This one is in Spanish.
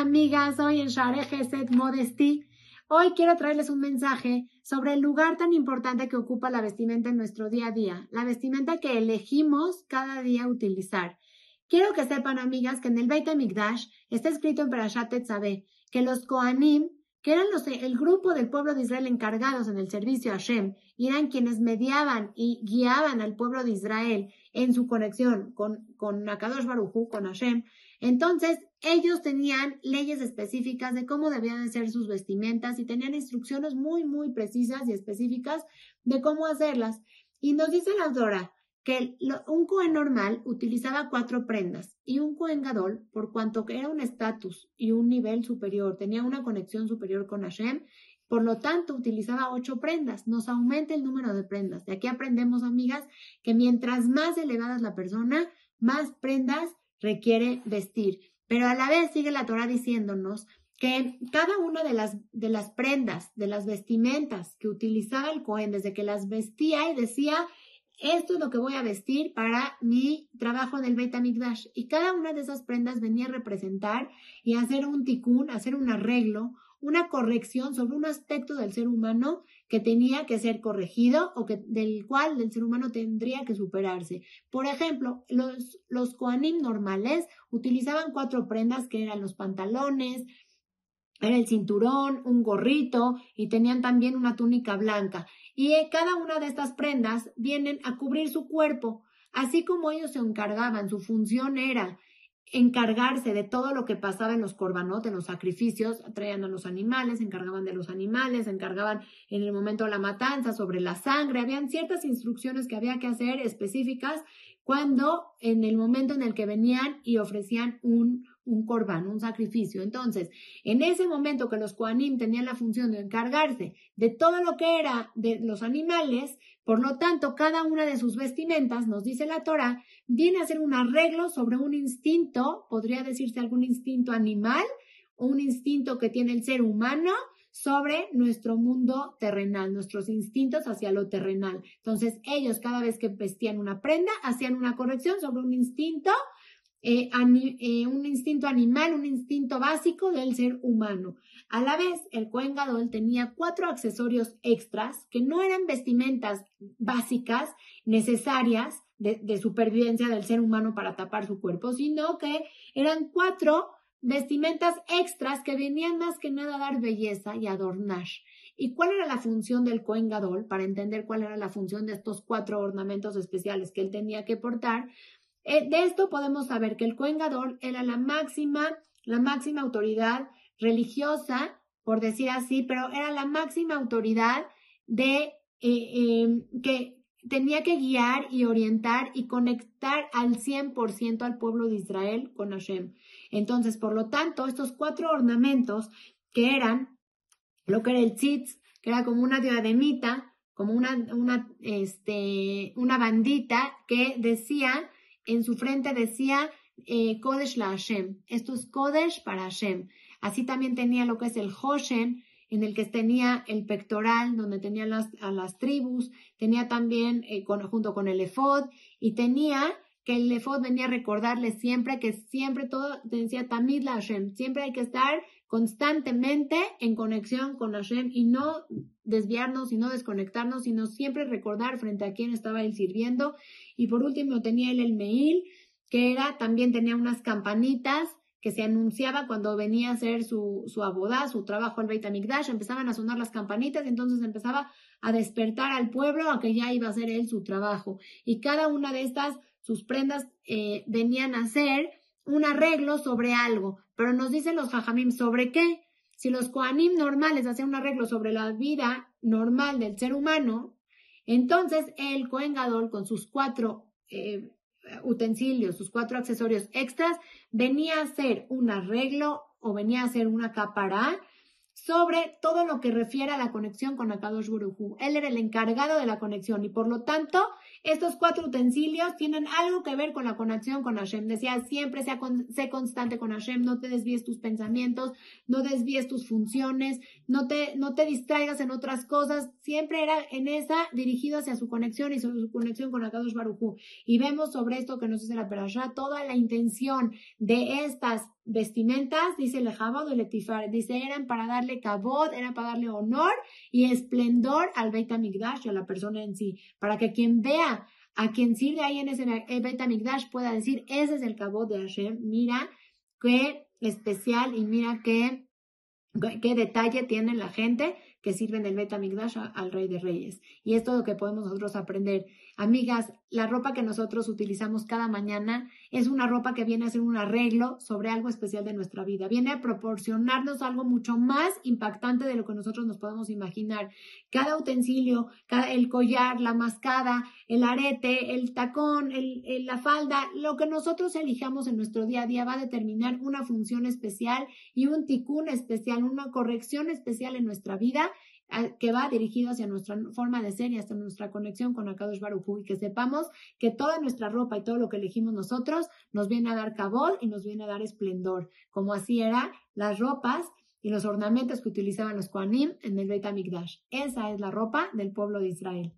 Amigas, hoy en Share Geset Modesty. Hoy quiero traerles un mensaje sobre el lugar tan importante que ocupa la vestimenta en nuestro día a día, la vestimenta que elegimos cada día utilizar. Quiero que sepan, amigas, que en el Beit HaMikdash está escrito en Parashat Tetzaveh que los Kohanim, que eran los, el grupo del pueblo de Israel encargados en el servicio a Hashem, eran quienes mediaban y guiaban al pueblo de Israel en su conexión con, con Akadosh Baruchu, con Hashem, entonces, ellos tenían leyes específicas de cómo debían de ser sus vestimentas y tenían instrucciones muy, muy precisas y específicas de cómo hacerlas. Y nos dice la autora que un Cohen normal utilizaba cuatro prendas y un Cohen Gadol, por cuanto que era un estatus y un nivel superior, tenía una conexión superior con Hashem, por lo tanto utilizaba ocho prendas. Nos aumenta el número de prendas. De aquí aprendemos, amigas, que mientras más elevada es la persona, más prendas requiere vestir. Pero a la vez sigue la Torah diciéndonos que cada una de las, de las prendas, de las vestimentas que utilizaba el Cohen desde que las vestía y decía, esto es lo que voy a vestir para mi trabajo del Beit HaMikdash. Y cada una de esas prendas venía a representar y hacer un tikkun, hacer un arreglo, una corrección sobre un aspecto del ser humano que tenía que ser corregido o que, del cual el ser humano tendría que superarse. Por ejemplo, los, los normales utilizaban cuatro prendas que eran los pantalones, era el cinturón, un gorrito y tenían también una túnica blanca. Y cada una de estas prendas vienen a cubrir su cuerpo, así como ellos se encargaban, su función era encargarse de todo lo que pasaba en los corbanot, en los sacrificios, traían a los animales, se encargaban de los animales, se encargaban en el momento de la matanza, sobre la sangre, habían ciertas instrucciones que había que hacer específicas cuando en el momento en el que venían y ofrecían un, un corbán, un sacrificio. Entonces, en ese momento que los Koanim tenían la función de encargarse de todo lo que era de los animales, por lo tanto, cada una de sus vestimentas, nos dice la Torah, viene a ser un arreglo sobre un instinto, podría decirse algún instinto animal, o un instinto que tiene el ser humano sobre nuestro mundo terrenal, nuestros instintos hacia lo terrenal. Entonces, ellos cada vez que vestían una prenda, hacían una corrección sobre un instinto eh, eh, un instinto animal, un instinto básico del ser humano. A la vez, el Cohen Gadol tenía cuatro accesorios extras que no eran vestimentas básicas necesarias de, de supervivencia del ser humano para tapar su cuerpo, sino que eran cuatro vestimentas extras que venían más que nada a dar belleza y adornar. ¿Y cuál era la función del Cohen Gadol? Para entender cuál era la función de estos cuatro ornamentos especiales que él tenía que portar, eh, de esto podemos saber que el Cohen era la máxima, la máxima autoridad religiosa, por decir así, pero era la máxima autoridad de eh, em, que tenía que guiar y orientar y conectar al 100% al pueblo de Israel con Hashem. Entonces, por lo tanto, estos cuatro ornamentos que eran lo que era el tzitz, que era como una diademita, como una, una, este, una bandita que decía en su frente decía eh, Kodesh la Hashem. Esto es Kodesh para Hashem. Así también tenía lo que es el Hoshen, en el que tenía el pectoral, donde tenía las, a las tribus, tenía también eh, junto con el efod, y tenía que el efod venía a recordarle siempre que siempre todo decía Tamid la Hashem, siempre hay que estar constantemente en conexión con Hashem y no desviarnos y no desconectarnos, sino siempre recordar frente a quién estaba él sirviendo. Y por último tenía él el Meil, que era, también tenía unas campanitas que se anunciaba cuando venía a hacer su, su su trabajo al Beit HaMikdash, empezaban a sonar las campanitas y entonces empezaba a despertar al pueblo a que ya iba a hacer él su trabajo. Y cada una de estas, sus prendas, eh, venían a ser un arreglo sobre algo. Pero nos dicen los jajamim, ¿sobre qué? Si los koanim normales hacían un arreglo sobre la vida normal del ser humano, entonces el Kohen Gadol con sus cuatro eh, utensilios, sus cuatro accesorios extras, venía a hacer un arreglo o venía a hacer una capará sobre todo lo que refiere a la conexión con Akadosh Buruhu. Él era el encargado de la conexión y por lo tanto estos cuatro utensilios tienen algo que ver con la conexión con Hashem. Decía, siempre sea sé constante con Hashem, no te desvíes tus pensamientos, no desvíes tus funciones, no te, no te distraigas en otras cosas. Siempre era en esa dirigido hacia su conexión y su conexión con Akadosh Baruchu. Y vemos sobre esto que nos dice la Perashá, toda la intención de estas vestimentas, dice el Jabod el Etifar, dice eran para darle cabot, eran para darle honor y esplendor al Beit HaMikdash a la persona en sí, para que quien vea a quien sirve ahí en ese Beit HaMikdash pueda decir, ese es el cabot de Hashem, mira qué especial y mira qué, qué detalle tiene la gente que sirven del Betamigdash al Rey de Reyes. Y es todo lo que podemos nosotros aprender. Amigas, la ropa que nosotros utilizamos cada mañana es una ropa que viene a ser un arreglo sobre algo especial de nuestra vida. Viene a proporcionarnos algo mucho más impactante de lo que nosotros nos podemos imaginar. Cada utensilio, el collar, la mascada, el arete, el tacón, la falda, lo que nosotros elijamos en nuestro día a día va a determinar una función especial y un ticún especial, una corrección especial en nuestra vida que va dirigido hacia nuestra forma de ser y hasta nuestra conexión con Akadosh Baruj y que sepamos que toda nuestra ropa y todo lo que elegimos nosotros nos viene a dar cabot y nos viene a dar esplendor, como así eran las ropas y los ornamentos que utilizaban los Kohanim en el Beit HaMikdash. Esa es la ropa del pueblo de Israel.